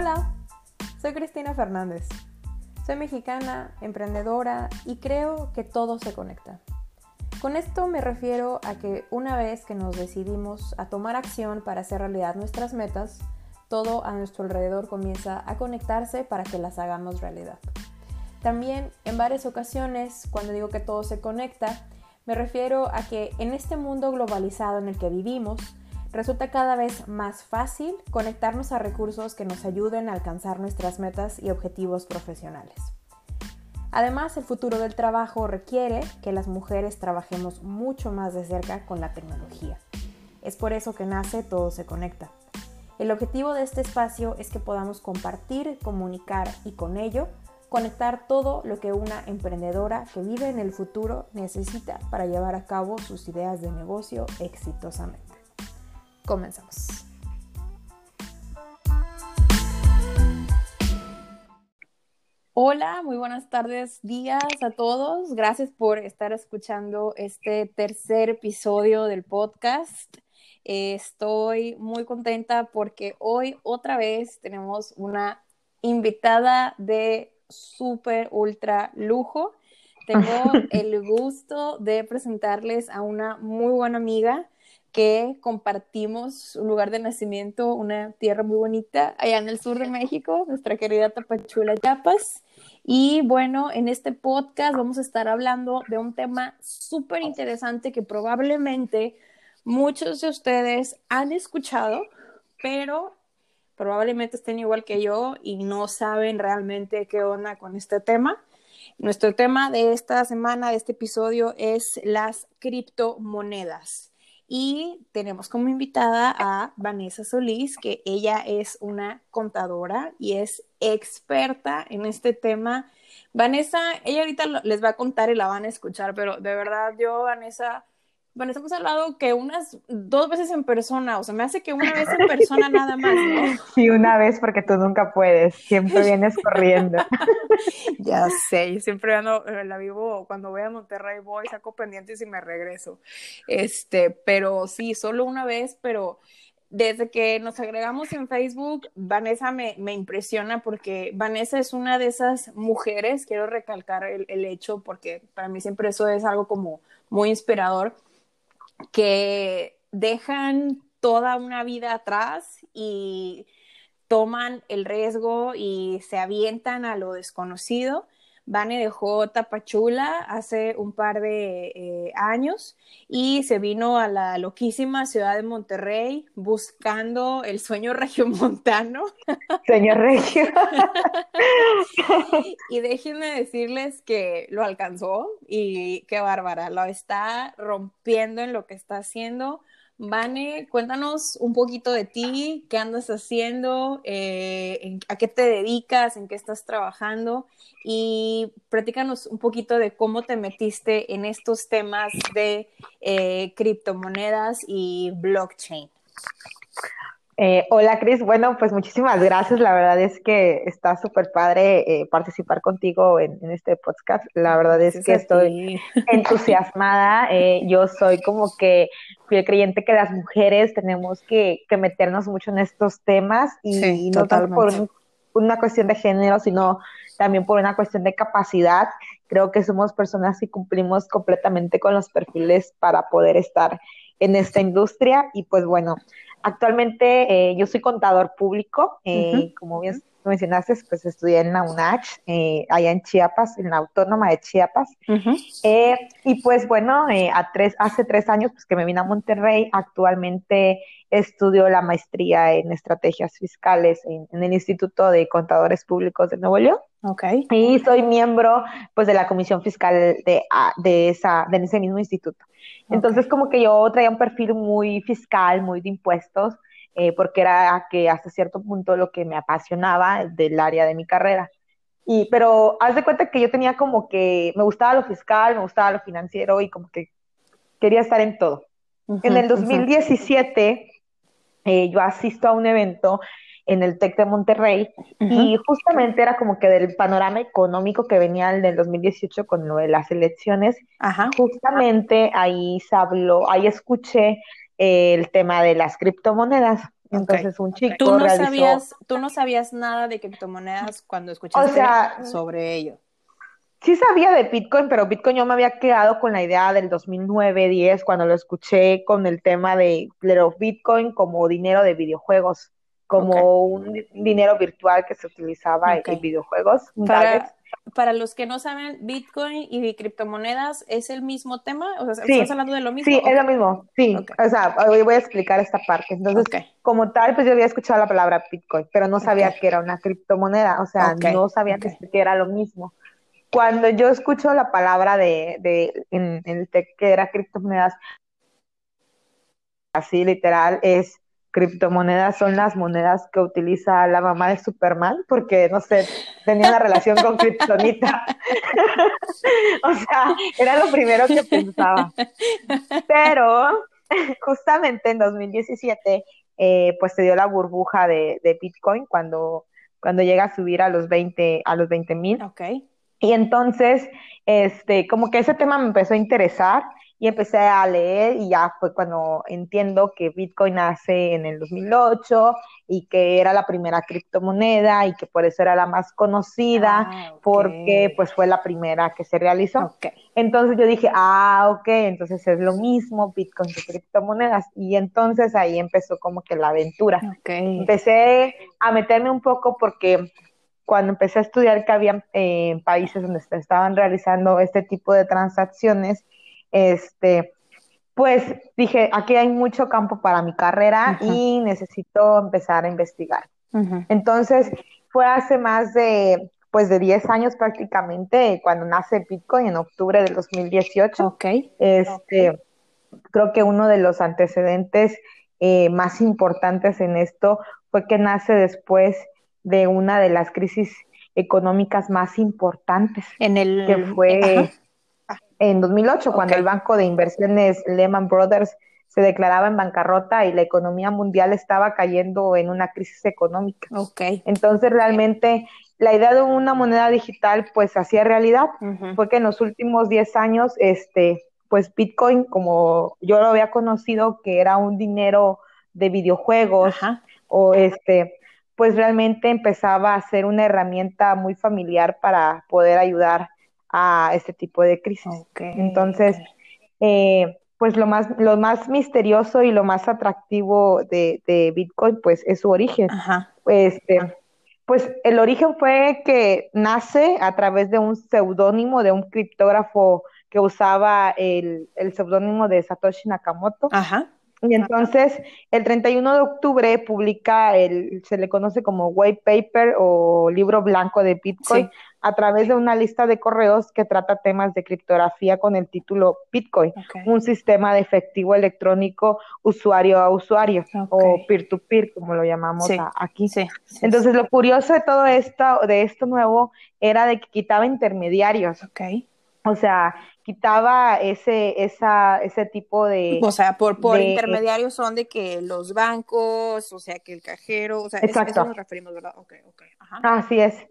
Hola, soy Cristina Fernández. Soy mexicana, emprendedora y creo que todo se conecta. Con esto me refiero a que una vez que nos decidimos a tomar acción para hacer realidad nuestras metas, todo a nuestro alrededor comienza a conectarse para que las hagamos realidad. También en varias ocasiones, cuando digo que todo se conecta, me refiero a que en este mundo globalizado en el que vivimos, resulta cada vez más fácil conectarnos a recursos que nos ayuden a alcanzar nuestras metas y objetivos profesionales. Además, el futuro del trabajo requiere que las mujeres trabajemos mucho más de cerca con la tecnología. Es por eso que nace Todo se conecta. El objetivo de este espacio es que podamos compartir, comunicar y con ello conectar todo lo que una emprendedora que vive en el futuro necesita para llevar a cabo sus ideas de negocio exitosamente. Comenzamos. Hola, muy buenas tardes, días a todos. Gracias por estar escuchando este tercer episodio del podcast. estoy muy contenta porque hoy otra vez tenemos una invitada de súper, ultra lujo. Tengo el gusto de presentarles a una muy buena amiga que compartimos un lugar de nacimiento, una tierra muy bonita allá en el sur de México, nuestra querida Tapachula, Chiapas. Y bueno, en este podcast vamos a estar hablando de un tema súper interesante que probablemente muchos de ustedes han escuchado, pero probablemente estén igual que yo y no saben realmente qué onda con este tema. Nuestro tema de esta semana, de este episodio, es las criptomonedas. Y tenemos como invitada a Vanessa Solís, que ella es una contadora y es experta en este tema. Vanessa, ella ahorita les va a contar y la van a escuchar, pero de verdad yo, Vanessa, Vanessa, hemos hablado que unas dos veces en persona, o sea, me hace que una vez en persona nada más, ¿no? Sí, una vez porque tú nunca puedes, siempre vienes corriendo. ya sé, yo siempre ando, eh, la vivo, cuando voy a Monterrey voy, saco pendientes y me regreso. Este, pero sí, solo una vez, pero desde que nos agregamos en Facebook, Vanessa me, me, impresiona porque Vanessa es una de esas mujeres, quiero recalcar el, el, hecho porque para mí siempre eso es algo como muy inspirador, que dejan toda una vida atrás y toman el riesgo y se avientan a lo desconocido. Vane dejó Tapachula hace un par de eh, años y se vino a la loquísima ciudad de Monterrey buscando el sueño regiomontano. Sueño regio. y déjenme decirles que lo alcanzó y qué bárbara, lo está rompiendo en lo que está haciendo Vane, cuéntanos un poquito de ti, qué andas haciendo, eh, a qué te dedicas, en qué estás trabajando y platícanos un poquito de cómo te metiste en estos temas de eh, criptomonedas y blockchain. Eh, hola Cris, bueno, pues muchísimas gracias. La verdad es que está súper padre eh, participar contigo en, este podcast. La verdad es que estoy entusiasmada. Eh, yo soy como que fui creyente que las mujeres tenemos que, meternos mucho en estos temas y, no tanto por una cuestión de género, sino también por una cuestión de capacidad. Creo que somos personas que cumplimos completamente con los perfiles para poder estar en esta industria y pues bueno. Actualmente eh, yo soy contador público, eh, como bien mencionaste, pues estudié en la UNACH, eh, allá en Chiapas, en la Autónoma de Chiapas. y pues bueno, a tres, hace tres años pues que me vine a Monterrey, actualmente estudio la maestría en estrategias fiscales en, el Instituto de Contadores Públicos de Nuevo León. Okay. Y soy miembro pues de la comisión fiscal de, ah, de, esa, de ese mismo instituto. Entonces, como que yo traía un perfil muy fiscal, muy de impuestos, eh, porque era que hasta cierto punto lo que me apasionaba del área de mi carrera. Y, pero haz de cuenta que yo tenía como que me gustaba lo fiscal, me gustaba lo financiero y como que quería estar en todo. en el 2017 eh, yo asisto a un evento en el TEC de Monterrey y justamente era como que del panorama económico que venía el del 2018 con lo de las elecciones, justamente ahí se habló, ahí escuché el tema de las criptomonedas Entonces un chico ¿Tú no sabías, tú no sabías nada de criptomonedas cuando escuchaste sobre ello. Sí sabía de Bitcoin, pero Bitcoin yo me había quedado con la idea del 2009-10 cuando lo escuché con el tema de, Bitcoin como dinero de videojuegos, como un dinero virtual que se utilizaba en videojuegos. Para, para los que no saben, Bitcoin y criptomonedas es el mismo tema, o sea, ¿estás hablando de lo mismo? Sí, es lo mismo, sí, o sea, hoy voy a explicar esta parte. Entonces, como tal, pues yo había escuchado la palabra Bitcoin, pero no sabía que era una criptomoneda, o sea, no sabía que era lo mismo. Cuando yo escucho la palabra de, de en, en el que era criptomonedas, así literal, es criptomonedas son las monedas que utiliza la mamá de Superman, porque, no sé, tenía una relación con Kryptonita. o sea, era lo primero que pensaba. Pero, justamente en 2017, eh, pues se dio la burbuja de, de, Bitcoin cuando, cuando llega a subir a los 20 a los 20 mil. Okay. Y entonces, este, como que ese tema me empezó a interesar y empecé a leer y ya fue cuando entiendo que Bitcoin nace en el 2008 y que era la primera criptomoneda y que por eso era la más conocida ah, porque pues fue la primera que se realizó. Entonces yo dije, ah, ok, entonces es lo mismo Bitcoin que criptomonedas y entonces ahí empezó como que la aventura. Empecé a meterme un poco porque cuando empecé a estudiar que había eh, países donde se estaban realizando este tipo de transacciones, este, pues dije, aquí hay mucho campo para mi carrera y necesito empezar a investigar. Entonces, fue hace más de, pues de 10 años prácticamente, cuando nace Bitcoin en octubre del 2018. Ok. Este, creo que uno de los antecedentes eh, más importantes en esto fue que nace después de una de las crisis económicas más importantes. En el... Que fue en 2008, cuando el banco de inversiones Lehman Brothers se declaraba en bancarrota y la economía mundial estaba cayendo en una crisis económica. Okay. Entonces, realmente, la idea de una moneda digital, pues, hacía realidad. Fue que en los últimos 10 años, este, pues, Bitcoin, como yo lo había conocido, que era un dinero de videojuegos, o este, pues realmente empezaba a ser una herramienta muy familiar para poder ayudar a este tipo de crisis. Entonces, eh, pues lo más, lo más misterioso y lo más atractivo de, de Bitcoin, pues es su origen. Este, pues el origen fue que nace a través de un seudónimo de un criptógrafo que usaba el, el seudónimo de Satoshi Nakamoto. Ajá. Y entonces, el 31 de octubre publica el, se le conoce como white paper o libro blanco de Bitcoin a través de una lista de correos que trata temas de criptografía con el título Bitcoin, un sistema de efectivo electrónico usuario a usuario o peer-to-peer, como lo llamamos aquí. entonces, lo curioso de todo esto, de esto nuevo, era de que quitaba intermediarios. O sea, quitaba ese, esa, ese tipo de... O sea, por, por intermediarios son de que los bancos, o sea, que el cajero, o sea, Exacto. eso nos referimos, ¿verdad? Ok, ok. Así es.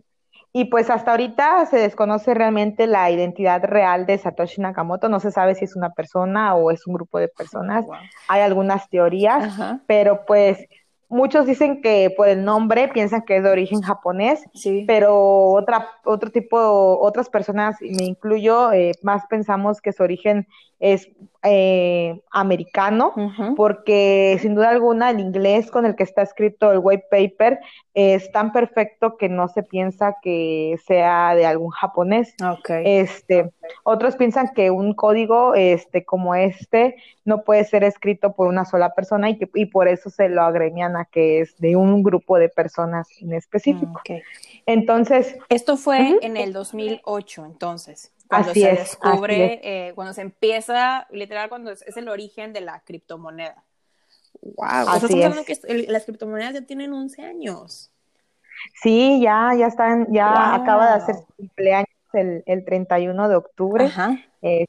Y pues hasta ahorita se desconoce realmente la identidad real de Satoshi Nakamoto, no se sabe si es una persona o es un grupo de personas. Hay algunas teorías, pero pues muchos dicen que por el nombre piensan que es de origen japonés, pero otra, otro tipo, otras personas, me incluyo, eh, más pensamos que su origen es eh, americano, porque sin duda alguna el inglés con el que está escrito el white paper es tan perfecto que no se piensa que sea de algún japonés. Este, otros piensan que un código este, como este no puede ser escrito por una sola persona y, que, y por eso se lo agremian a que es de un grupo de personas en específico. Entonces... Esto fue en el 2008, entonces cuando se descubre, eh, cuando se empieza, literal, cuando es, el origen de la criptomoneda. Wow, así es. que las criptomonedas ya tienen 11 años. Sí, ya, ya están, ya acaba de hacer su cumpleaños el, el 31 de octubre. Ajá. Eh,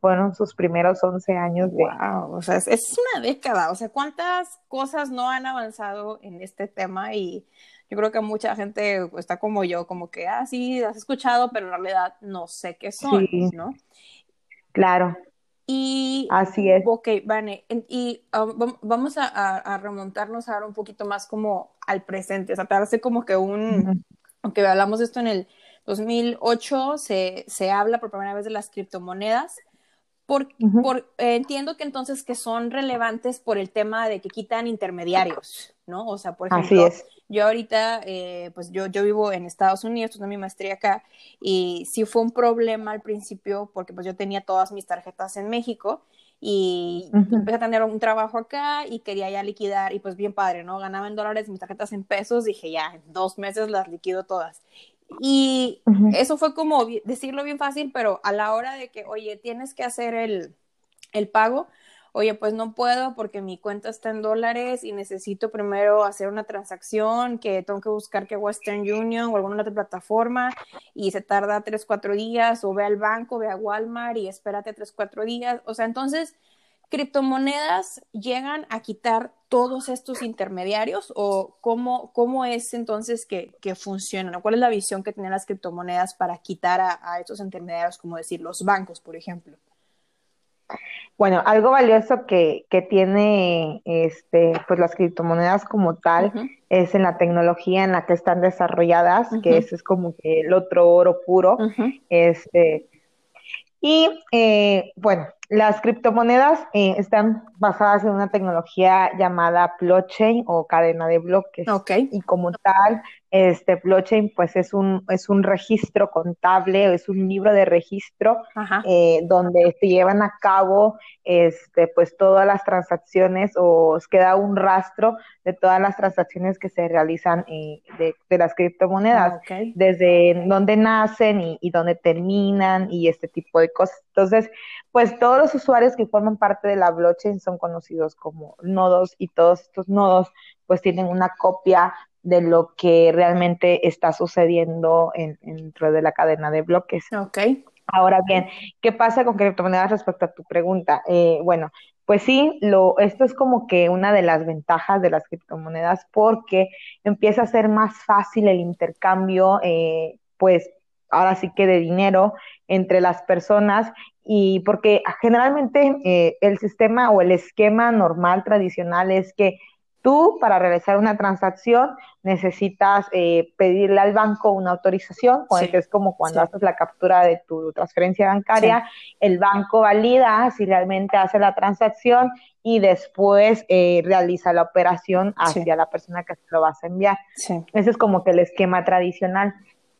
fueron sus primeros 11 años. De... Wow, o sea, es, es, una década. O sea, ¿cuántas cosas no han avanzado en este tema? Y yo creo que mucha gente está como yo, como que, ah, sí, has escuchado, pero en realidad no sé qué son, ¿no? Claro. Y, Así es. Ok, Vane, y um, vamos a, remontarnos ahora un poquito más como al presente, o sea, te como que un, aunque hablamos de esto en el 2008, se, se habla por primera vez de las criptomonedas, por, por eh, entiendo que entonces que son relevantes por el tema de que quitan intermediarios, ¿no? O sea, por ejemplo, yo ahorita, eh, pues yo, yo vivo en Estados Unidos, tengo mi maestría acá, y sí fue un problema al principio porque pues yo tenía todas mis tarjetas en México y empecé a tener un trabajo acá y quería ya liquidar y pues bien padre, ¿no? Ganaba en dólares mis tarjetas en pesos, dije ya, en dos meses las liquido todas. Y eso fue como decirlo bien fácil, pero a la hora de que, oye, tienes que hacer el, el pago, oye, pues no puedo porque mi cuenta está en dólares y necesito primero hacer una transacción que tengo que buscar que Western Union o alguna otra plataforma y se tarda tres, cuatro días o ve al banco, ve a Walmart y espérate tres, cuatro días. O sea, entonces criptomonedas llegan a quitar todos estos intermediarios o cómo, cómo es entonces que, que funcionan? ¿Cuál es la visión que tienen las criptomonedas para quitar a, estos intermediarios, como decir, los bancos, por ejemplo? Bueno, algo valioso que, que tiene este, pues las criptomonedas como tal es en la tecnología en la que están desarrolladas, que eso es como que el otro oro puro. este, y eh, bueno, las criptomonedas eh, están basadas en una tecnología llamada blockchain o cadena de bloques. Okay. Y como tal, este blockchain pues es un, es un registro contable, es un libro de registro eh, donde se llevan a cabo este, pues todas las transacciones o queda un rastro de todas las transacciones que se realizan eh, de, las criptomonedas, ah, desde dónde nacen y, y dónde terminan y este tipo de cosas. Entonces, pues todos los usuarios que forman parte de la blockchain son conocidos como nodos y todos estos nodos pues tienen una copia de lo que realmente está sucediendo en, dentro de la cadena de bloques. Ok. Ahora bien, ¿qué pasa con criptomonedas respecto a tu pregunta? Eh, bueno, pues sí, lo, esto es como que una de las ventajas de las criptomonedas porque empieza a ser más fácil el intercambio, eh, pues ahora sí que de dinero entre las personas y porque generalmente eh, el sistema o el esquema normal tradicional es que Tú, para realizar una transacción, necesitas eh, pedirle al banco una autorización, que es como cuando haces la captura de tu transferencia bancaria, el banco valida si realmente hace la transacción y después eh, realiza la operación hacia la persona que se lo vas a enviar. Ese es como que el esquema tradicional.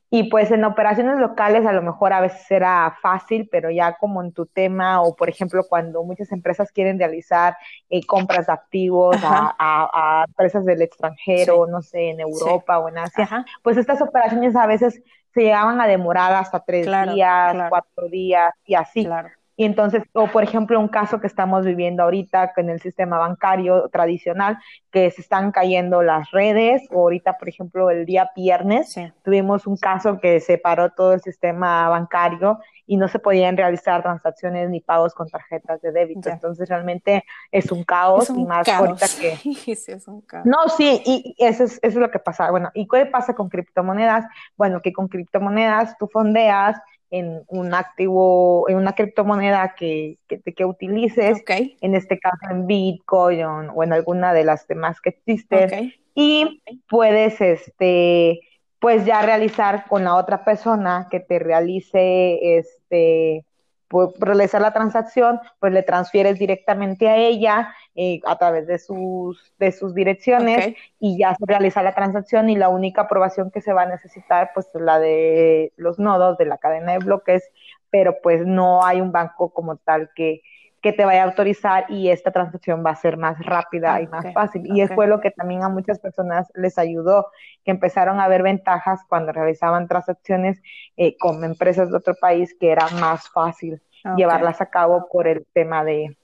Y pues en operaciones locales a lo mejor a veces era fácil, pero ya como en tu tema o por ejemplo cuando muchas empresas quieren realizar eh, compras de activos a, empresas del extranjero, no sé, en Europa o en Asia, pues estas operaciones a veces se llegaban a demorar hasta tres días, cuatro días y así. Claro. Y entonces, o por ejemplo, un caso que estamos viviendo ahorita en el sistema bancario tradicional, que se están cayendo las redes, o ahorita, por ejemplo, el día viernes, tuvimos un caso que se paró todo el sistema bancario y no se podían realizar transacciones ni pagos con tarjetas de débito. Entonces, realmente es un caos y más ahorita que... Sí, es un caos. No, sí, y, eso, es, eso es lo que pasa. Bueno, ¿y qué pasa con criptomonedas? Bueno, que con criptomonedas tú fondeas en un activo, en una criptomoneda que, que, que utilices, en este caso en Bitcoin o, en alguna de las demás que existen, y puedes, este, pues ya realizar con la otra persona que te realice, este, pues, realizar la transacción, pues le transfieres directamente a ella eh, a través de sus, de sus direcciones y ya se realiza la transacción y la única aprobación que se va a necesitar pues es la de los nodos de la cadena de bloques, pero pues no hay un banco como tal que, que te vaya a autorizar y esta transacción va a ser más rápida y más fácil. Y eso fue lo que también a muchas personas les ayudó, que empezaron a ver ventajas cuando realizaban transacciones eh, con empresas de otro país, que era más fácil llevarlas a cabo por el tema de,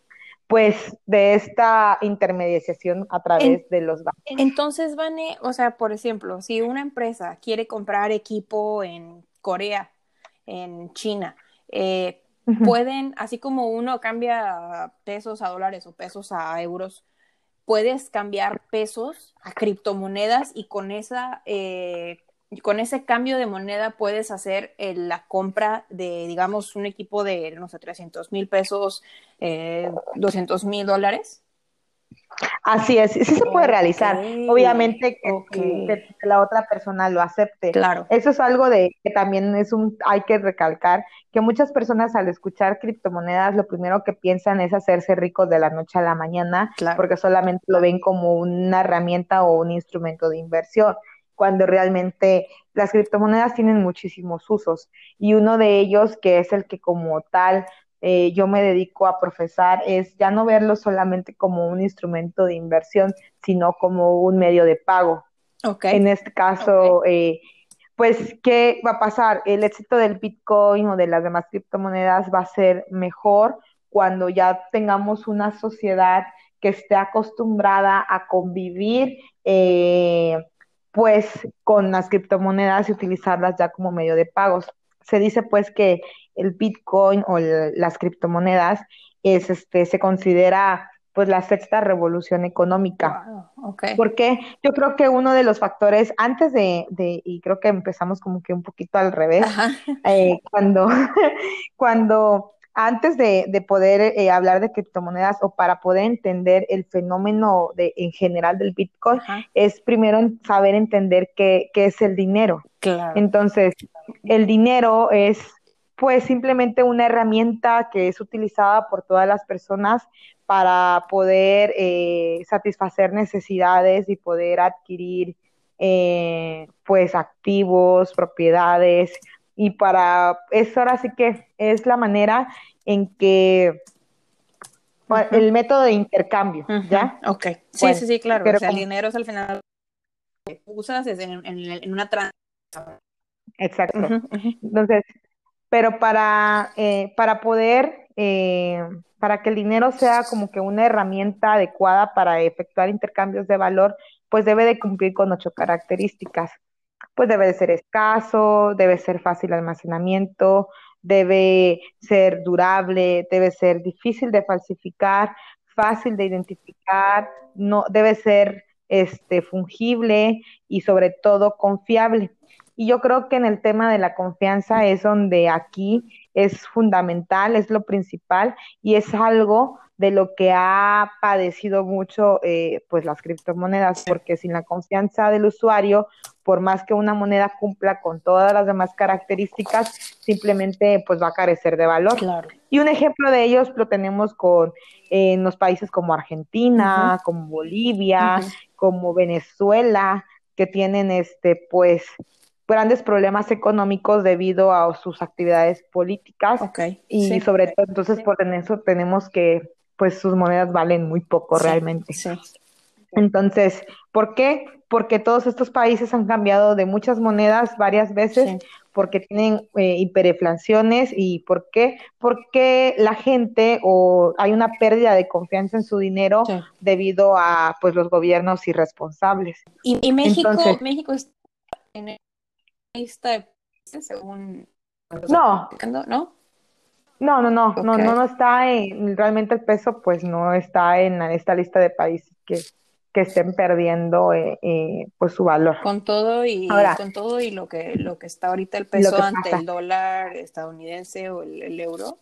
pues de esta intermediación a través de los bancos. Entonces, Vane, o sea, por ejemplo, si una empresa quiere comprar equipo en Corea, en China, eh, pueden, así como uno cambia pesos a dólares o pesos a euros, puedes cambiar pesos a criptomonedas y con esa, eh, con ese cambio de moneda puedes hacer eh, la compra de, digamos, un equipo de, no sé, 300 mil pesos, eh, 200 mil dólares. Así es, sí se puede realizar. Obviamente que, la otra persona lo acepte. Claro. Eso es algo de que también es un, hay que recalcar que muchas personas al escuchar criptomonedas lo primero que piensan es hacerse ricos de la noche a la mañana, porque solamente lo ven como una herramienta o un instrumento de inversión cuando realmente las criptomonedas tienen muchísimos usos y uno de ellos que es el que como tal eh, yo me dedico a profesar es ya no verlo solamente como un instrumento de inversión, sino como un medio de pago. Okay. En este caso, eh, pues, ¿qué va a pasar? El éxito del Bitcoin o de las demás criptomonedas va a ser mejor cuando ya tengamos una sociedad que esté acostumbrada a convivir, eh, pues, con las criptomonedas y utilizarlas ya como medio de pagos. Se dice, pues, que el Bitcoin o las criptomonedas es este se considera pues la sexta revolución económica. Porque yo creo que uno de los factores, antes de, de y creo que empezamos como que un poquito al revés, eh, cuando, cuando antes de, de poder eh, hablar de criptomonedas o para poder entender el fenómeno de, en general del Bitcoin, es primero saber entender qué, qué es el dinero. Claro. Entonces, el dinero es pues simplemente una herramienta que es utilizada por todas las personas para poder eh, satisfacer necesidades y poder adquirir eh, pues activos, propiedades y para eso ahora sí que es la manera en que el método de intercambio, ¿ya? Ok, sí, sí, sí, claro, pero o sea, el dinero es al final usas en, en, una transacción. Exacto. Entonces, pero para, eh, para poder, eh, para que el dinero sea como que una herramienta adecuada para efectuar intercambios de valor, pues debe de cumplir con ocho características. Pues debe de ser escaso, debe ser fácil almacenamiento, debe ser durable, debe ser difícil de falsificar, fácil de identificar, no debe ser este fungible y sobre todo confiable. Y yo creo que en el tema de la confianza es donde aquí es fundamental, es lo principal y es algo de lo que ha padecido mucho eh, pues las criptomonedas, porque sin la confianza del usuario, por más que una moneda cumpla con todas las demás características, simplemente pues va a carecer de valor. Y un ejemplo de ellos lo tenemos con en los países como Argentina, como Bolivia, como Venezuela, que tienen este pues grandes problemas económicos debido a sus actividades políticas y sobre todo entonces por eso tenemos que pues sus monedas valen muy poco realmente. Entonces, ¿por qué? Porque todos estos países han cambiado de muchas monedas varias veces, porque tienen eh, hiperinflaciones y ¿por qué? Porque la gente o hay una pérdida de confianza en su dinero debido a pues los gobiernos irresponsables. Y, México, México está en lista según no. ¿no? No, no, no, no, no, está en, realmente el peso pues no está en esta lista de países que, que estén perdiendo eh, eh, pues su valor. Con todo y con todo y lo que lo que está ahorita el peso ante el dólar estadounidense o el, euro.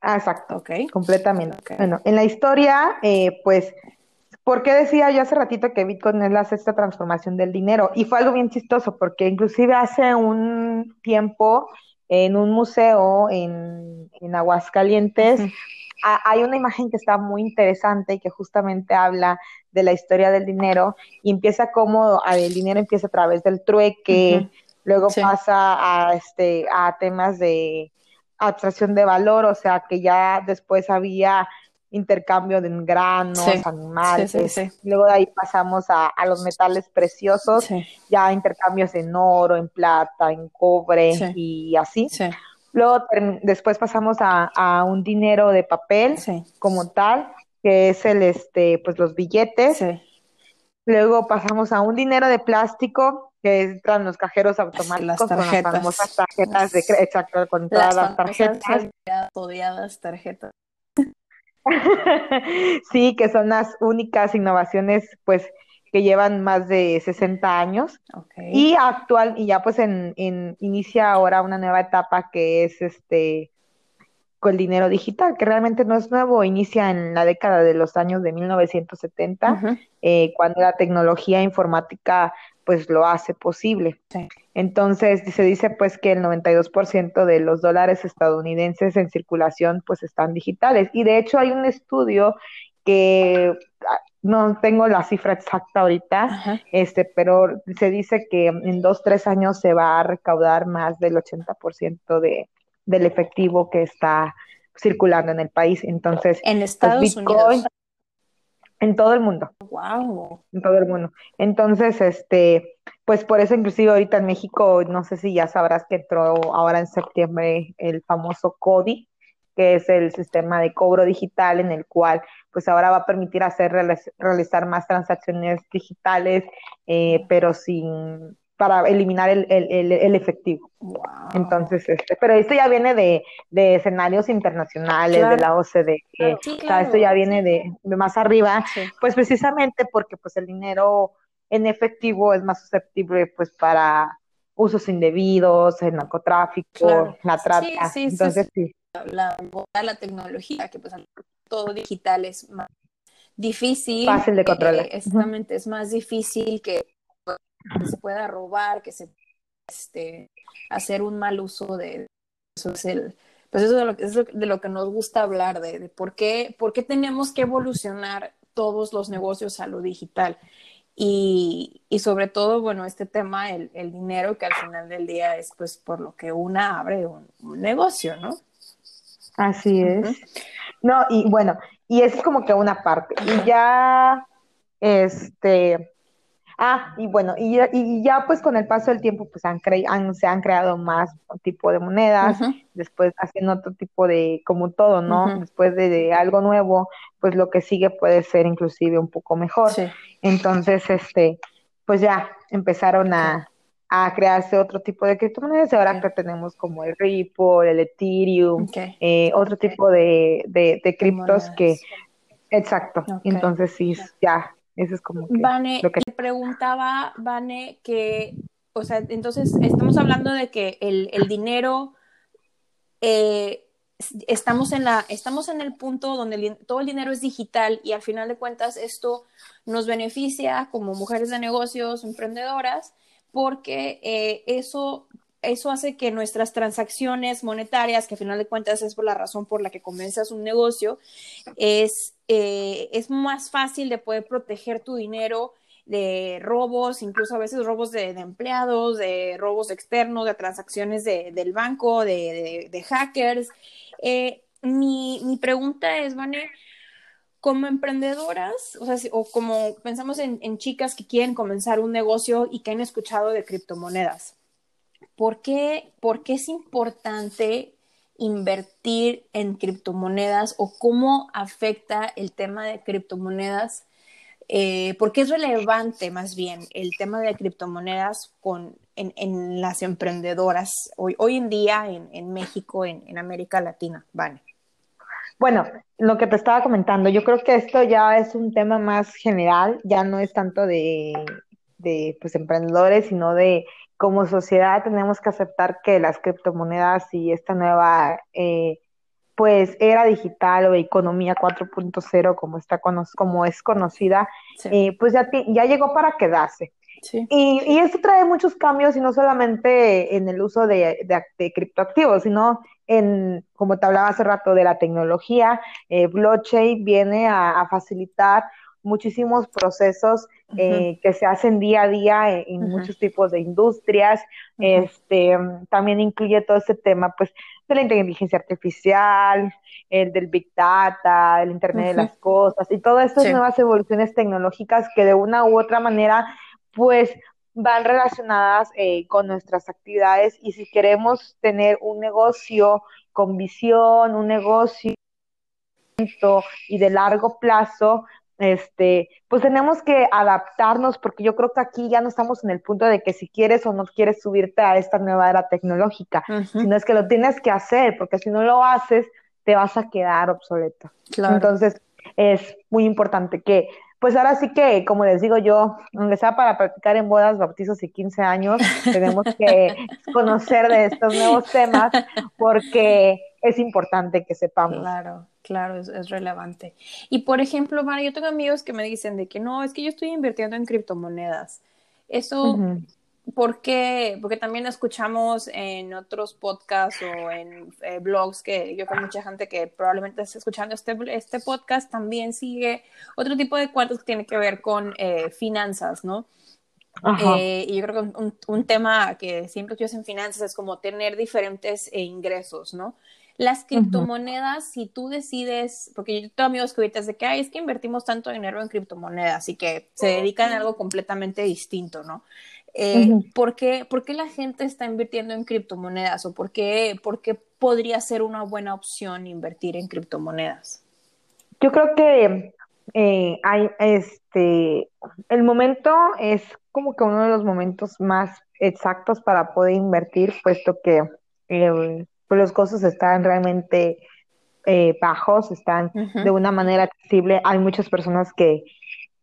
Ah, exacto, okay. completamente. Bueno, en la historia, eh, pues ¿Por qué decía yo hace ratito que Bitcoin es la sexta transformación del dinero? Y fue algo bien chistoso, porque inclusive hace un tiempo en un museo en, en Aguascalientes hay una imagen que está muy interesante y que justamente habla de la historia del dinero y empieza como el dinero empieza a través del trueque, luego pasa a, este, a temas de abstracción de valor, o sea que ya después había intercambio de granos, animales. Luego de ahí pasamos a, los metales preciosos, ya intercambios en oro, en plata, en cobre y así. Luego después pasamos a, un dinero de papel como tal, que es el este, pues los billetes. Luego pasamos a un dinero de plástico, que entran los cajeros automáticos las tarjetas. con las famosas tarjetas de exacto, con todas las, tarjetas. Odiadas tarjetas. sí, que son las únicas innovaciones, pues, que llevan más de 60 años. Y actual, y ya pues en, inicia ahora una nueva etapa que es este con el dinero digital, que realmente no es nuevo, inicia en la década de los años de 1970, eh, cuando la tecnología informática pues lo hace posible. Entonces se dice pues que el 92% de los dólares estadounidenses en circulación pues están digitales y de hecho hay un estudio que ah, no tengo la cifra exacta ahorita, este, pero se dice que en dos, tres años se va a recaudar más del 80% de, del efectivo que está circulando en el país. Entonces, en pues, Estados Unidos. En todo el mundo. Wow. En todo el mundo. Entonces, este, pues por eso inclusive ahorita en México, no sé si ya sabrás que entró ahora en septiembre el famoso CODI, que es el sistema de cobro digital en el cual pues ahora va a permitir hacer realizar más transacciones digitales, eh, pero sin para eliminar el, el, el, efectivo. Entonces, este, pero esto ya viene de, de escenarios internacionales, de la OCDE, esto ya viene de, de más arriba, pues precisamente porque pues el dinero en efectivo es más susceptible pues para usos indebidos, el narcotráfico, la trata. Entonces, sí. La, la, tecnología, que pues todo digital es más difícil. Fácil de controlar. Eh, exactamente, es más difícil que se pueda robar, que se este, hacer un mal uso de eso es el pues eso es de lo, que nos gusta hablar de, por qué por qué tenemos que evolucionar todos los negocios a lo digital. Y, y sobre todo bueno este tema el, el, dinero que al final del día es pues por lo que una abre un, negocio no así es. No y bueno y es como que una parte. Y ya este Ah, y bueno, y, y, ya pues con el paso del tiempo pues han, han se han creado más tipo de monedas, después haciendo otro tipo de, como todo, ¿no? Después de, algo nuevo, pues lo que sigue puede ser inclusive un poco mejor. Entonces, este, pues ya empezaron a, a crearse otro tipo de criptomonedas. Ahora que tenemos como el Ripple, el Ethereum, eh, otro tipo de, de, de criptos que, exacto. Entonces sí, ya eso es como que Vane, lo que... le preguntaba, Vane, que, o sea, entonces estamos hablando de que el, el dinero, eh, estamos, en la, estamos en el punto donde todo el dinero es digital y al final de cuentas esto nos beneficia como mujeres de negocios, emprendedoras, porque eh, eso eso hace que nuestras transacciones monetarias, que al final de cuentas es por la razón por la que comienzas un negocio, es, eh, es más fácil de poder proteger tu dinero de robos, incluso a veces robos de, empleados, de robos externos, de transacciones del banco, de, hackers. Eh, mi, mi, pregunta es, Vane, como emprendedoras, o, sea, o como pensamos en, en chicas que quieren comenzar un negocio y que han escuchado de criptomonedas, ¿por qué, es importante invertir en criptomonedas o cómo afecta el tema de criptomonedas? Eh, ¿Por qué es relevante más bien el tema de criptomonedas con, en, las emprendedoras hoy, hoy en día en, México, en, América Latina? Vale. Bueno, lo que te estaba comentando, yo creo que esto ya es un tema más general, ya no es tanto de, de pues, emprendedores, sino de como sociedad tenemos que aceptar que las criptomonedas y esta nueva eh, pues era digital o economía 4.0 como está como es conocida eh, pues ya, ya llegó para quedarse. Y, y, esto trae muchos cambios y no solamente en el uso de, de, criptoactivos sino en como te hablaba hace rato de la tecnología eh, blockchain viene a facilitar muchísimos procesos eh, que se hacen día a día en, muchos tipos de industrias. Este también incluye todo este tema, pues, de la inteligencia artificial, el del big data, el internet de las cosas y todas estas nuevas evoluciones tecnológicas que de una u otra manera, pues, van relacionadas eh, con nuestras actividades. Y si queremos tener un negocio con visión, un negocio y de largo plazo, este, pues tenemos que adaptarnos porque yo creo que aquí ya no estamos en el punto de que si quieres o no quieres subirte a esta nueva era tecnológica, sino es que lo tienes que hacer, porque si no lo haces, te vas a quedar obsoleto. Entonces, es muy importante que pues ahora sí que, como les digo yo, aunque sea para practicar en bodas, bautizos y 15 años, tenemos que conocer de estos nuevos temas porque es importante que sepamos. Claro, claro, es, relevante. Y por ejemplo, Mara, yo tengo amigos que me dicen de que no, es que yo estoy invirtiendo en criptomonedas. Eso, ¿por qué? Porque también escuchamos en otros podcasts o en eh, blogs que yo con mucha gente que probablemente esté escuchando este, este podcast también sigue otro tipo de cuentos que tiene que ver con eh, finanzas, ¿no? Eh, y yo creo que un, un, tema que siempre estudias en finanzas es como tener diferentes ingresos, ¿no? Las criptomonedas, si tú decides, porque yo tengo amigos que ahorita es de que, ay, es que invertimos tanto dinero en criptomonedas y que se dedican a algo completamente distinto, ¿no? Eh, ¿por, qué, la gente está invirtiendo en criptomonedas o por qué, por qué podría ser una buena opción invertir en criptomonedas? Yo creo que eh, hay este el momento es como que uno de los momentos más exactos para poder invertir, puesto que eh, pues los costos están realmente eh, bajos, están de una manera accesible. Hay muchas personas que,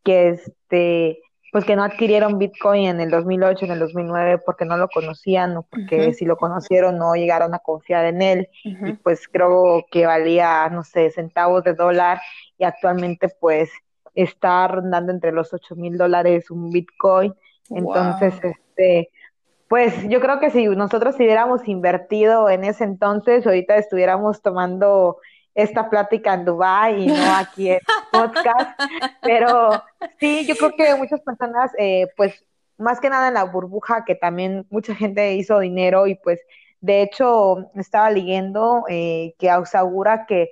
que este, pues que no adquirieron Bitcoin en el 2008, en el 2009 porque no lo conocían o porque si lo conocieron no llegaron a confiar en él. Y pues creo que valía, no sé, centavos de dólar y actualmente pues está rondando entre los 8 mil dólares un Bitcoin. Entonces, este, pues yo creo que si nosotros hubiéramos invertido en ese entonces, ahorita estuviéramos tomando esta plática en Dubai y no aquí en podcast. Pero sí, yo creo que muchas personas, eh, pues más que nada en la burbuja, que también mucha gente hizo dinero y pues de hecho estaba leyendo eh, que asegura que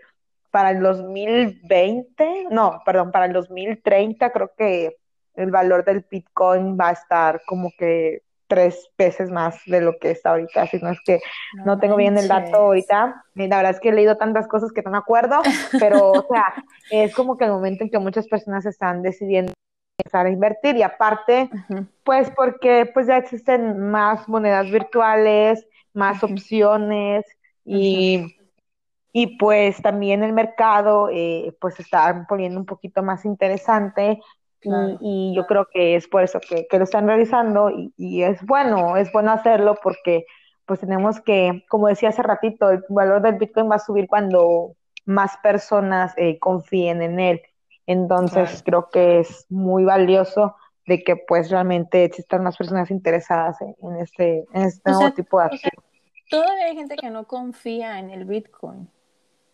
para el 2020, no, perdón, para el 2030 creo que el valor del Bitcoin va a estar como que tres veces más de lo que está ahorita, si no es que no, tengo bien el dato ahorita, y la verdad es que he leído tantas cosas que no me acuerdo, pero o sea, es como que el momento en que muchas personas están decidiendo empezar a invertir. Y aparte, pues porque pues ya existen más monedas virtuales, más opciones y, y pues también el mercado eh, pues está poniendo un poquito más interesante y, yo creo que es por eso que, lo están realizando y, es bueno, es bueno hacerlo porque pues tenemos que, como decía hace ratito, el valor del Bitcoin va a subir cuando más personas eh, confíen en él. Entonces creo que es muy valioso de que pues realmente existan más personas interesadas en, este, en este nuevo tipo de activo. todavía hay gente que no confía en el Bitcoin.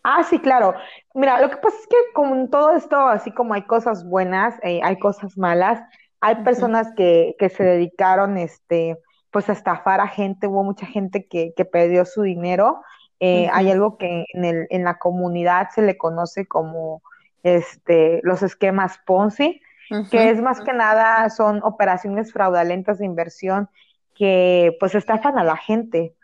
Ah, sí, claro. Mira, lo que pasa es que con todo esto, así como hay cosas buenas, eh, hay cosas malas, hay personas que, que se dedicaron, este, pues a estafar a gente, hubo mucha gente que, que perdió su dinero. Eh, hay algo que en, el, en la comunidad se le conoce como este, los esquemas Ponzi, que es más que nada son operaciones fraudulentas de inversión que pues estafan a la gente.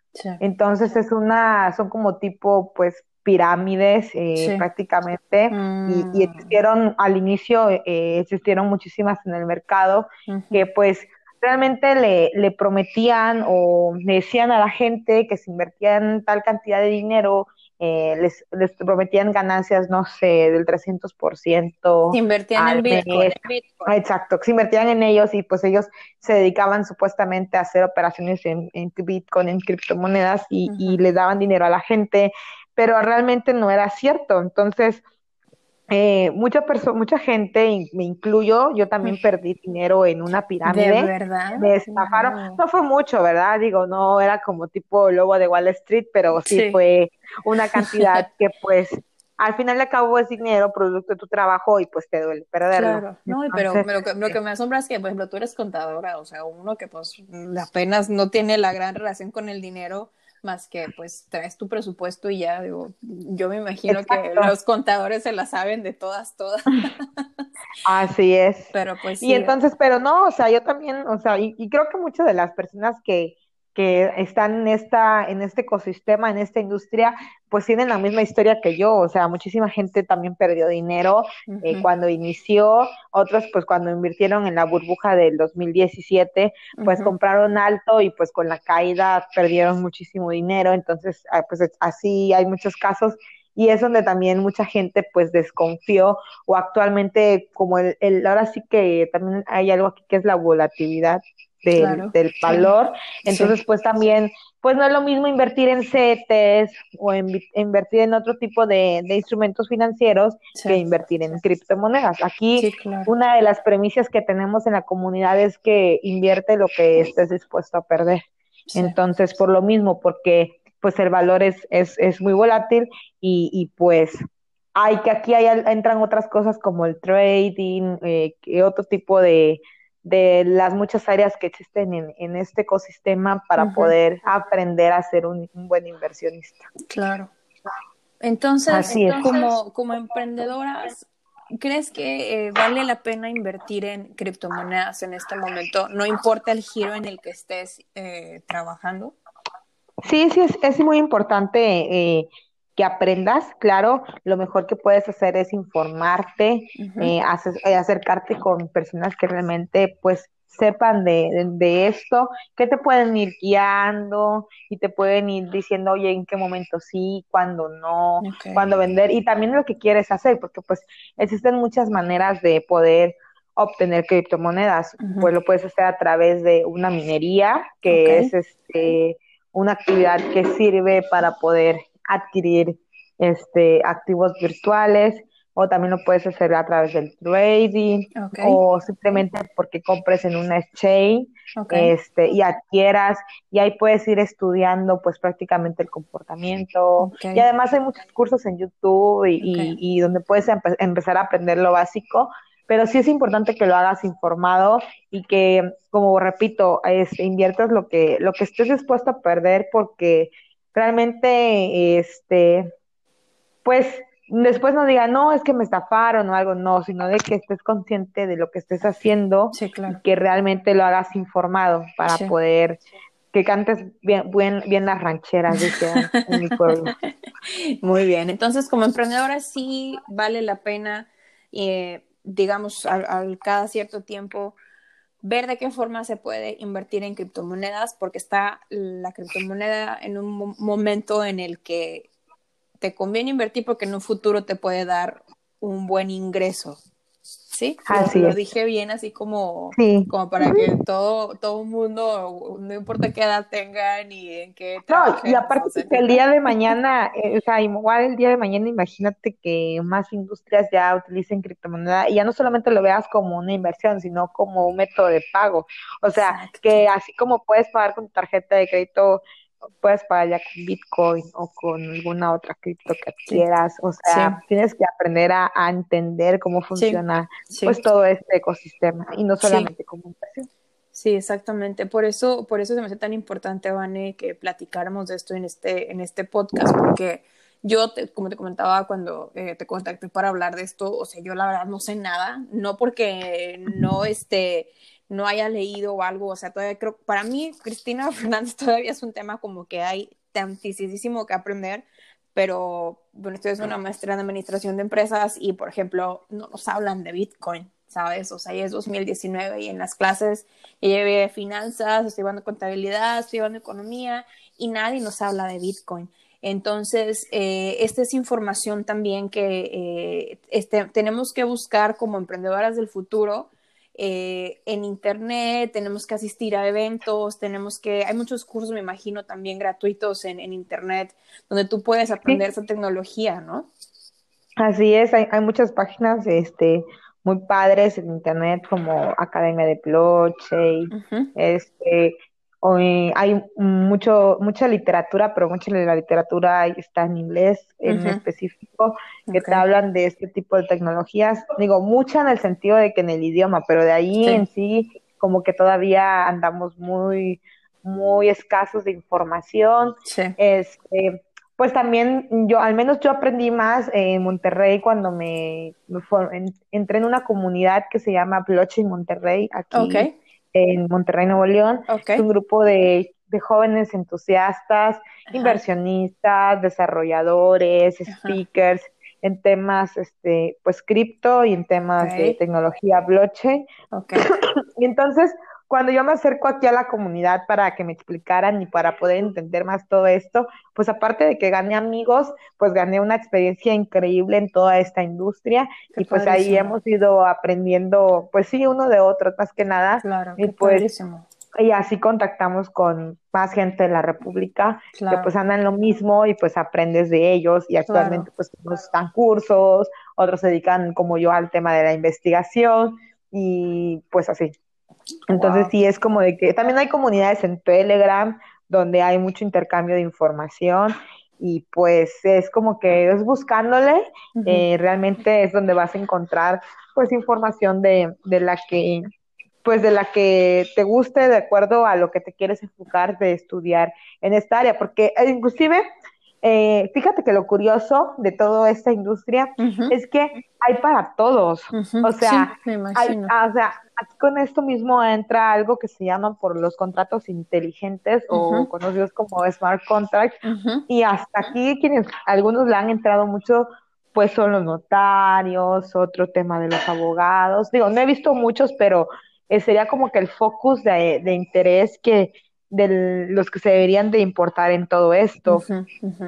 Entonces es una, son como tipo pues pirámides eh, prácticamente y, mm. existieron al inicio, eh, existieron muchísimas en el mercado que pues realmente le, le, prometían o le decían a la gente que se invertían tal cantidad de dinero, eh, les, les, prometían ganancias, no sé, del 300%. Se invertían en Bitcoin, Exacto, se invertían en ellos y pues ellos se dedicaban supuestamente a hacer operaciones en, Bitcoin, en criptomonedas y, y le daban dinero a la gente pero realmente no era cierto. Entonces, eh, mucha mucha gente, me incluyo, yo también perdí dinero en una pirámide. ¿De verdad? Me estafaron. No fue mucho, ¿verdad? Digo, no era como tipo lobo de Wall Street, pero sí, fue una cantidad que pues al final le cabo es dinero, producto de tu trabajo y pues te duele perderlo. Claro, no, pero, lo, que, lo, que, me asombra es que, por ejemplo, tú eres contadora, o sea, uno que pues apenas no tiene la gran relación con el dinero, más que pues traes tu presupuesto y ya, digo, yo me imagino que los contadores se la saben de todas, todas. Así es. Pero pues Y entonces, pero no, o sea, yo también, o sea, y creo que muchas de las personas que, que están en esta en este ecosistema, en esta industria, pues tienen la misma historia que yo, o sea, muchísima gente también perdió dinero eh, cuando inició, otros pues cuando invirtieron en la burbuja del 2017, pues compraron alto y pues con la caída perdieron muchísimo dinero, entonces ah, pues así hay muchos casos y es donde también mucha gente pues desconfió o actualmente como el, el ahora sí que también hay algo aquí que es la volatilidad del, del valor, entonces pues también pues no es lo mismo invertir en CETES o invertir en otro tipo de, instrumentos financieros que invertir en criptomonedas. Aquí una de las premisas que tenemos en la comunidad es que invierte lo que estés dispuesto a perder. Entonces, por lo mismo, porque pues el valor es, es, es muy volátil y, y pues hay que aquí hay, entran otras cosas como el trading, eh, otro tipo de, de las muchas áreas que existen en, en este ecosistema para poder aprender a ser un, buen inversionista. Claro. Entonces, Como, como emprendedoras, ¿crees que eh, vale la pena invertir en criptomonedas en este momento? No importa el giro en el que estés eh, trabajando. Sí, sí, es, es muy importante eh, que aprendas, claro, lo mejor que puedes hacer es informarte, eh, eh, acercarte con personas que realmente pues sepan de, esto, que te pueden ir guiando y te pueden ir diciendo, oye, en qué momento sí, cuándo no, cuándo vender y también lo que quieres hacer, porque pues existen muchas maneras de poder obtener criptomonedas, pues lo puedes hacer a través de una minería, que es este una actividad que sirve para poder adquirir este, activos virtuales o también lo puedes hacer a través del trading o simplemente porque compres en una exchange este, y adquieras y ahí puedes ir estudiando pues prácticamente el comportamiento. Y además hay muchos cursos en YouTube y, y, donde puedes empezar a aprender lo básico pero sí es importante que lo hagas informado y que como repito este, inviertas lo que lo que estés dispuesto a perder porque realmente, este, pues después no diga, no, es que me estafaron o algo, no, sino de que estés consciente de lo que estés haciendo y que realmente lo hagas informado para poder que cantes bien, bien, las rancheras, dice en mi pueblo. Muy bien, entonces como emprendedora sí vale la pena, eh, digamos, al cada cierto tiempo ver de qué forma se puede invertir en criptomonedas, porque está la criptomoneda en un momento en el que te conviene invertir porque en un futuro te puede dar un buen ingreso. ¿Sí? Así lo, dije bien, así como, como para que todo, todo mundo, no importa qué edad tengan ni en qué. No, y aparte que el día de mañana, eh, o sea, igual el día de mañana, imagínate que más industrias ya utilicen criptomoneda y ya no solamente lo veas como una inversión, sino como un método de pago. O sea, que así como puedes pagar con tu tarjeta de crédito puedes pagar ya con Bitcoin o con alguna otra cripto que quieras. O sea, tienes que aprender a, entender cómo funciona pues todo este ecosistema y no solamente como inversión. Sí, exactamente. Por eso, por eso se me hace tan importante, Vane, que platicáramos de esto en este, en este podcast, porque yo, como te comentaba cuando eh, te contacté para hablar de esto, o sea, yo la verdad no sé nada, no porque no, este, no haya leído o algo, o sea, todavía creo, para mí, Cristina Fernández todavía es un tema como que hay tantísimo que aprender, pero bueno, estoy haciendo una maestría en administración de empresas y, por ejemplo, no nos hablan de Bitcoin, ¿sabes? O sea, ya es 2019 y en las clases yo llevé finanzas, estoy llevando contabilidad, estoy llevando economía y nadie nos habla de Bitcoin. Entonces, eh, esta es información también que eh, este, tenemos que buscar como emprendedoras del futuro eh, en internet, tenemos que asistir a eventos, tenemos que, hay muchos cursos, me imagino, también gratuitos en, internet, donde tú puedes aprender esa tecnología, ¿no? Así es, hay, hay muchas páginas este, muy padres en internet como Academia de Blockchain, este, hay mucho, mucha literatura, pero mucha de la literatura está en inglés en específico, que te hablan de este tipo de tecnologías. Digo, mucha en el sentido de que en el idioma, pero de ahí en sí, como que todavía andamos muy, muy escasos de información. Este, pues también yo, al menos yo aprendí más en Monterrey cuando me, entré en una comunidad que se llama Blockchain Monterrey, aquí en Monterrey, Nuevo León. Es un grupo de, jóvenes entusiastas, inversionistas, desarrolladores, speakers en temas, este, pues cripto y en temas de tecnología blockchain. y entonces, cuando yo me acerco aquí a la comunidad para que me explicaran y para poder entender más todo esto, pues aparte de que gané amigos, pues gané una experiencia increíble en toda esta industria y pues ahí hemos ido aprendiendo, pues sí, uno de otro, más que nada. Claro, y pues y así contactamos con más gente de la República que pues andan lo mismo y pues aprendes de ellos y actualmente pues unos están cursos, otros se dedican como yo al tema de la investigación y pues así. Entonces sí es como de que también hay comunidades en Telegram donde hay mucho intercambio de información y pues es como que es buscándole, eh, realmente es donde vas a encontrar pues información de, de la que pues de la que te guste de acuerdo a lo que te quieres enfocar de estudiar en esta área, porque eh, inclusive, eh, fíjate que lo curioso de toda esta industria es que hay para todos, o sea, ah, o sea, aquí con esto mismo entra algo que se llama por los contratos inteligentes o conocidos como smart contracts, y hasta aquí quienes, algunos le han entrado mucho pues son los notarios, otro tema de los abogados. Digo, no he visto muchos, pero eh, sería como que el focus de, interés que de los que se deberían de importar en todo esto.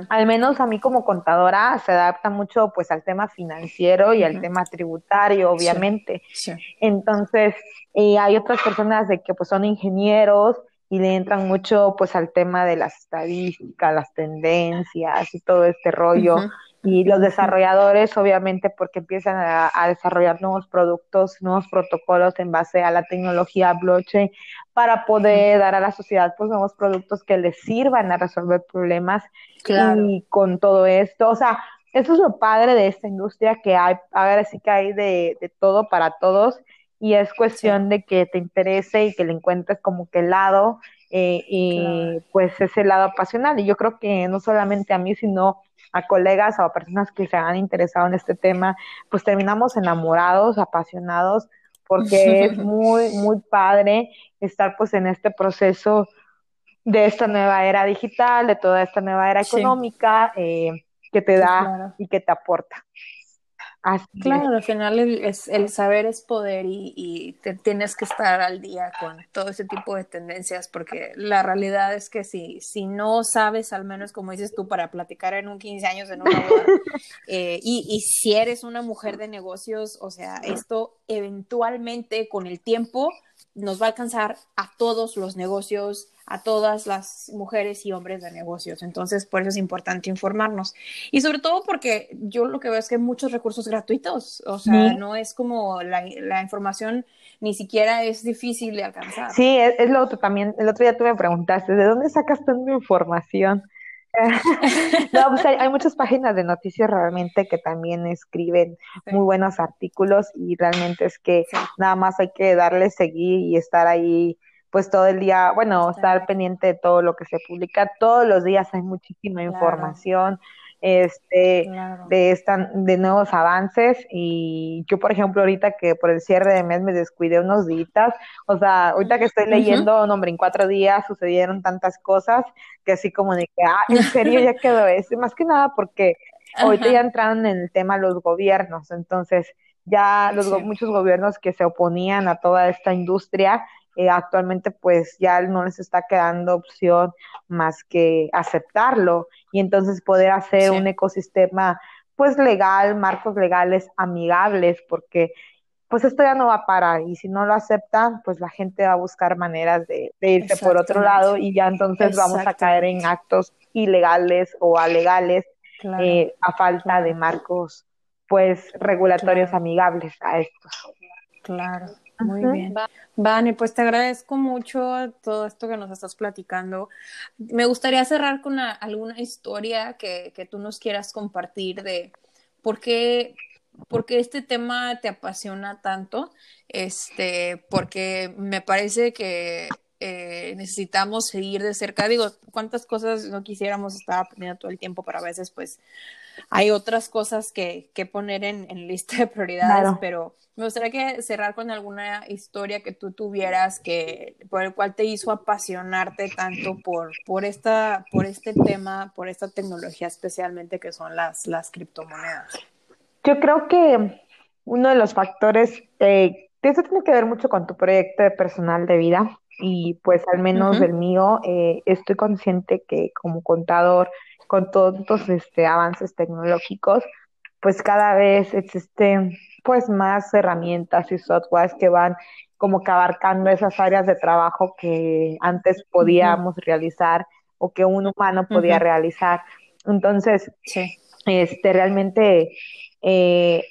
Al menos a mí como contadora se adapta mucho pues al tema financiero y al tema tributario, obviamente. Entonces, eh, hay otras personas de que pues son ingenieros y le entran mucho pues al tema de las estadísticas, las tendencias y todo este rollo y los desarrolladores obviamente porque empiezan a, desarrollar nuevos productos, nuevos protocolos en base a la tecnología blockchain para poder dar a la sociedad pues nuevos productos que les sirvan a resolver problemas. Y con todo esto, o sea, eso es lo padre de esta industria que hay, ahora sí que hay de, de todo para todos y es cuestión de que te interese y que le encuentres como que el lado eh, y pues ese lado apasional y yo creo que no solamente a mí sino a colegas o a personas que se han interesado en este tema, pues terminamos enamorados, apasionados, porque es muy, muy padre estar pues en este proceso de esta nueva era digital, de toda esta nueva era económica eh, que te da y que te aporta claro, al final el, es, el saber es poder y, te tienes que estar al día con todo ese tipo de tendencias porque la realidad es que si, si no sabes, al menos como dices tú, para platicar en un 15 años en una boda, eh, y, y si eres una mujer de negocios, o sea, esto eventualmente con el tiempo nos va a alcanzar a todos los negocios, a todas las mujeres y hombres de negocios. Entonces, por eso es importante informarnos. Y sobre todo porque yo lo que veo es que hay muchos recursos gratuitos. O sea, no es como la, la, información ni siquiera es difícil de alcanzar. Sí, es, lo otro también. El otro día tú me preguntaste, ¿de dónde sacas tanta información? no, pues hay, muchas páginas de noticias realmente que también escriben muy buenos artículos y realmente es que nada más hay que darle seguir y estar ahí pues todo el día, bueno, estar pendiente de todo lo que se publica, todos los días hay muchísima información este de esta, de nuevos avances. Y yo por ejemplo ahorita que por el cierre de mes me descuidé unos días, o sea, ahorita que estoy leyendo, hombre, en cuatro días sucedieron tantas cosas que así como de que, ah, en serio ya quedó eso, más que nada porque ahorita ya entraron en el tema los gobiernos, entonces ya los muchos gobiernos que se oponían a toda esta industria eh, actualmente pues ya no les está quedando opción más que aceptarlo y entonces poder hacer un ecosistema pues legal, marcos legales amigables, porque pues esto ya no va a parar y si no lo aceptan, pues la gente va a buscar maneras de, irse por otro lado y ya entonces vamos a caer en actos ilegales o alegales eh, a falta de marcos pues regulatorios amigables a estos. Claro. Muy bien. Vane, pues te agradezco mucho todo esto que nos estás platicando. Me gustaría cerrar con alguna historia que, que, tú nos quieras compartir de por qué, por qué este tema te apasiona tanto. Este, porque me parece que eh, necesitamos seguir de cerca. Digo, cuántas cosas no quisiéramos estar aprendiendo todo el tiempo, pero a veces pues hay otras cosas que, que poner en, en, lista de prioridades, pero me gustaría que cerrar con alguna historia que tú tuvieras que por el cual te hizo apasionarte tanto por, por, esta, por este tema, por esta tecnología especialmente que son las, las criptomonedas. Yo creo que uno de los factores eh, Esto tiene que ver mucho con tu proyecto de personal de vida y pues al menos del mío, eh, estoy consciente que como contador, con todos estos este, avances tecnológicos, pues cada vez existen pues más herramientas y softwares que van como que abarcando esas áreas de trabajo que antes podíamos realizar o que un humano podía realizar. Entonces, este, realmente eh,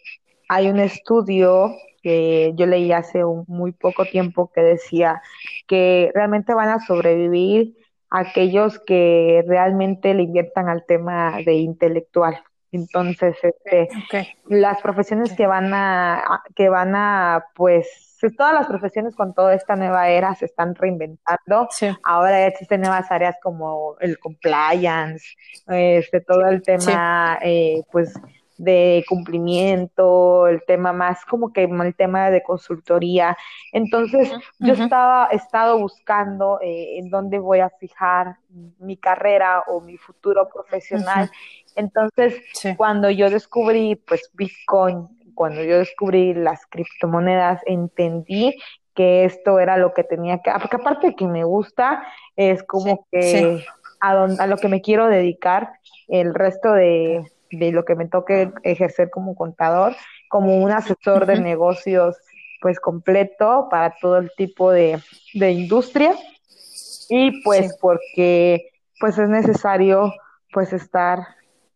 hay un estudio que yo leí hace un, muy poco tiempo que decía que realmente van a sobrevivir aquellos que realmente le inviertan al tema de intelectual. Entonces, este, las profesiones que van a, que van a, pues, todas las profesiones con toda esta nueva era se están reinventando. Ahora existen nuevas áreas como el compliance, este, todo el tema, eh, pues, de cumplimiento, el tema más como que el tema de consultoría. Entonces, yo estaba, he estado buscando eh, en dónde voy a fijar mi carrera o mi futuro profesional. Entonces, cuando yo descubrí, pues, Bitcoin, cuando yo descubrí las criptomonedas, entendí que esto era lo que tenía que, porque aparte de que me gusta, es como que a, a lo que me quiero dedicar el resto de, de lo que me toque ejercer como contador, como un asesor de negocios pues completo para todo el tipo de, de industria. Y pues porque pues es necesario pues estar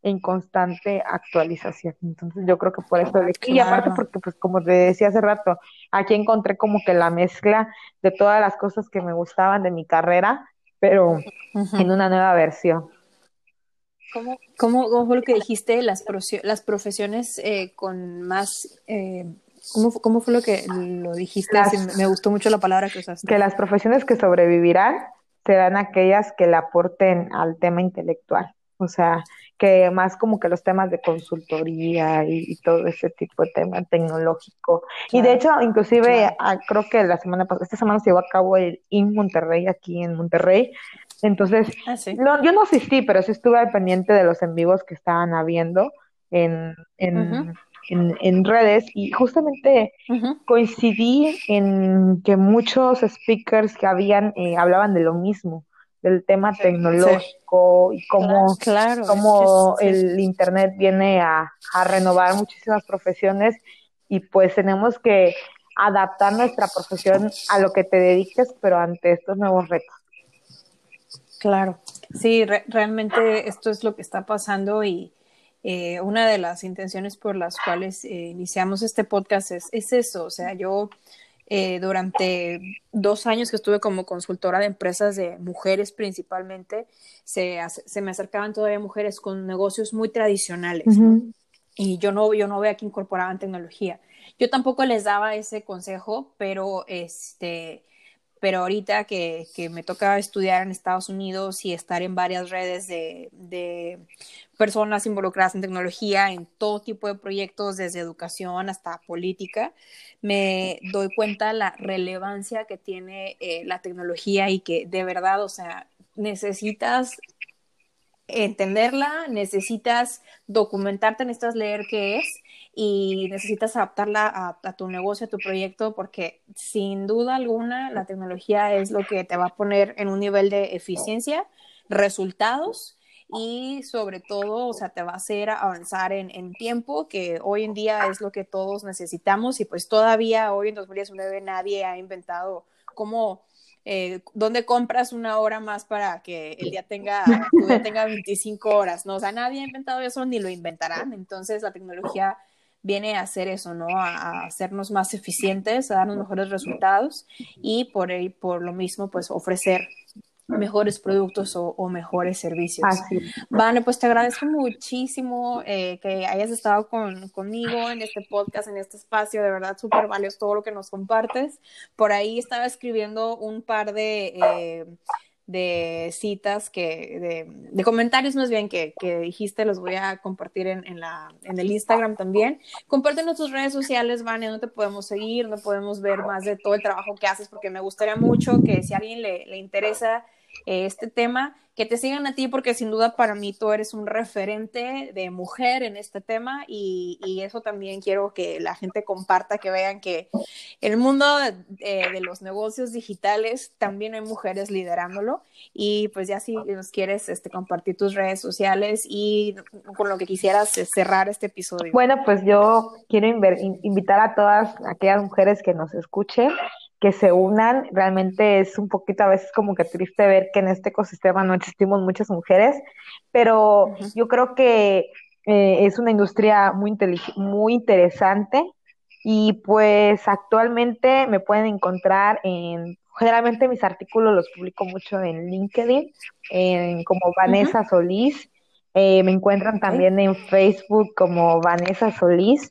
en constante actualización. Entonces yo creo que por eso, y aparte porque pues como te decía hace rato, aquí encontré como que la mezcla de todas las cosas que me gustaban de mi carrera, pero en una nueva versión. ¿Cómo, cómo, fue lo que dijiste? Las, las profesiones eh, con más... Eh, ¿cómo, ¿cómo, fue lo que lo dijiste? me gustó mucho la palabra que usaste. Que las profesiones que sobrevivirán serán aquellas que le aporten al tema intelectual. O sea, que más como que los temas de consultoría y, todo ese tipo de tema tecnológico. Y de hecho, inclusive, ah, creo que la semana pasada, esta semana se llevó a cabo el IN Monterrey, aquí en Monterrey, entonces, ah, no, yo no asistí, pero sí estuve al pendiente de los en vivos que estaban habiendo en, en, en, redes y justamente coincidí en que muchos speakers que habían eh, hablaban de lo mismo, del tema tecnológico y cómo, claro, cómo el Internet viene a, a renovar muchísimas profesiones y pues tenemos que adaptar nuestra profesión a lo que te dediques, pero ante estos nuevos retos. Claro, sí, realmente esto es lo que está pasando y eh, una de las intenciones por las cuales eh, iniciamos este podcast es, es, eso, o sea, yo eh, durante dos años que estuve como consultora de empresas de mujeres principalmente, se, se me acercaban todavía mujeres con negocios muy tradicionales, Y yo no, yo no veía que incorporaban tecnología. Yo tampoco les daba ese consejo, pero este pero ahorita que, que, me toca estudiar en Estados Unidos y estar en varias redes de, de, personas involucradas en tecnología, en todo tipo de proyectos, desde educación hasta política, me doy cuenta la relevancia que tiene eh, la tecnología y que de verdad, o sea, necesitas entenderla, necesitas documentarte, necesitas leer qué es y necesitas adaptarla a, tu negocio, a tu proyecto, porque sin duda alguna la tecnología es lo que te va a poner en un nivel de eficiencia, resultados y sobre todo, o sea, te va a hacer avanzar en, en, tiempo, que hoy en día es lo que todos necesitamos y pues todavía hoy en 2019 nadie ha inventado cómo eh, ¿dónde compras una hora más para que el día tenga, tenga 25 horas? ¿no? O sea, nadie ha inventado eso ni lo inventarán. Entonces, la tecnología viene a hacer eso, ¿no? A, hacernos más eficientes, a darnos mejores resultados y por, por lo mismo, pues ofrecer mejores productos o, mejores servicios. Vale, pues te agradezco muchísimo eh, que hayas estado con, conmigo en este podcast, en este espacio, de verdad súper valioso todo lo que nos compartes. Por ahí estaba escribiendo un par de... Eh, de citas que, de, comentarios más bien que, dijiste, los voy a compartir en, la, en el Instagram también. Comparte en tus redes sociales, Vane, donde te podemos seguir, no podemos ver más de todo el trabajo que haces, porque me gustaría mucho que si a alguien le, le interesa este tema, que te sigan a ti porque sin duda para mí tú eres un referente de mujer en este tema y, eso también quiero que la gente comparta, que vean que el mundo de, los negocios digitales también hay mujeres liderándolo y pues ya si nos quieres este, compartir tus redes sociales y con lo que quisieras cerrar este episodio. Bueno, pues yo quiero invitar a todas aquellas mujeres que nos escuchen que se unan. Realmente es un poquito a veces como que triste ver que en este ecosistema no existimos muchas mujeres, pero yo creo que eh, es una industria muy, muy interesante y pues actualmente me pueden encontrar en, generalmente mis artículos los publico mucho en LinkedIn, en, como Vanessa Solís. Eh, me encuentran también en Facebook como Vanessa Solís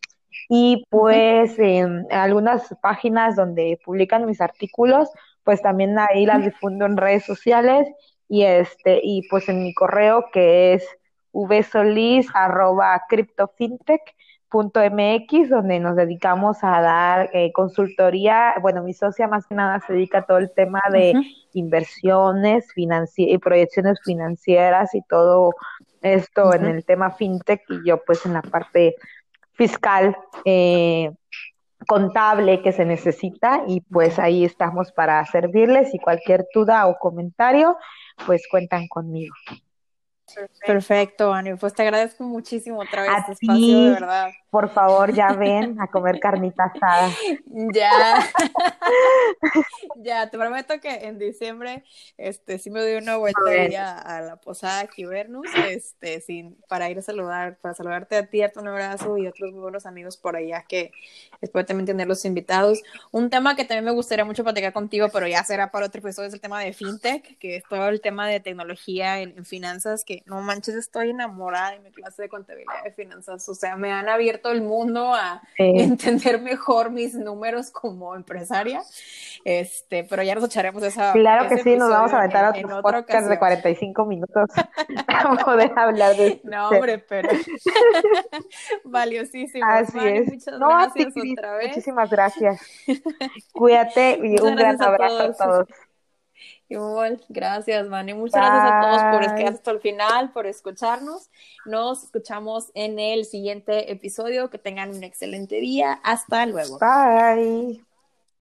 y pues en algunas páginas donde publican mis artículos, pues también ahí las difundo en redes sociales y este y pues en mi correo que es vsolis arroba mx donde nos dedicamos a dar eh, consultoría. Bueno, mi socia más que nada se dedica a todo el tema de inversiones y proyecciones financieras y todo esto en el tema fintech y yo pues en la parte fiscal, eh, contable que se necesita y pues ahí estamos para servirles y cualquier duda o comentario, pues cuentan conmigo. Perfecto, Ani. Pues te agradezco muchísimo otra vez este espacio, de verdad. Por favor, ya ven a comer carnita asada. ya. ya, te prometo que en diciembre, este, sí me doy una vuelta a, a, la posada Kibernus, este, sin, para ir a saludar, para saludarte a ti, a un abrazo y otros buenos amigos por allá que después también tener los invitados. Un tema que también me gustaría mucho platicar contigo, pero ya será para otro episodio, es el tema de fintech, que es todo el tema de tecnología en finanzas que no manches, estoy enamorada de mi clase de contabilidad de finanzas. O sea, me han abierto el mundo a entender mejor mis números como empresaria. Este, pero ya nos echaremos esa. Claro que sí, nos vamos a aventar en, otro podcast de 45 minutos para poder hablar de No, hombre, pero valiosísimo. Así es. Muchas gracias otra vez. Muchísimas gracias. Cuídate y un gran abrazo a todos. Igual, gracias, Mani. Muchas gracias a todos por quedarse hasta el final, por escucharnos. Nos escuchamos en el siguiente episodio. Que tengan un excelente día. Hasta luego. Bye.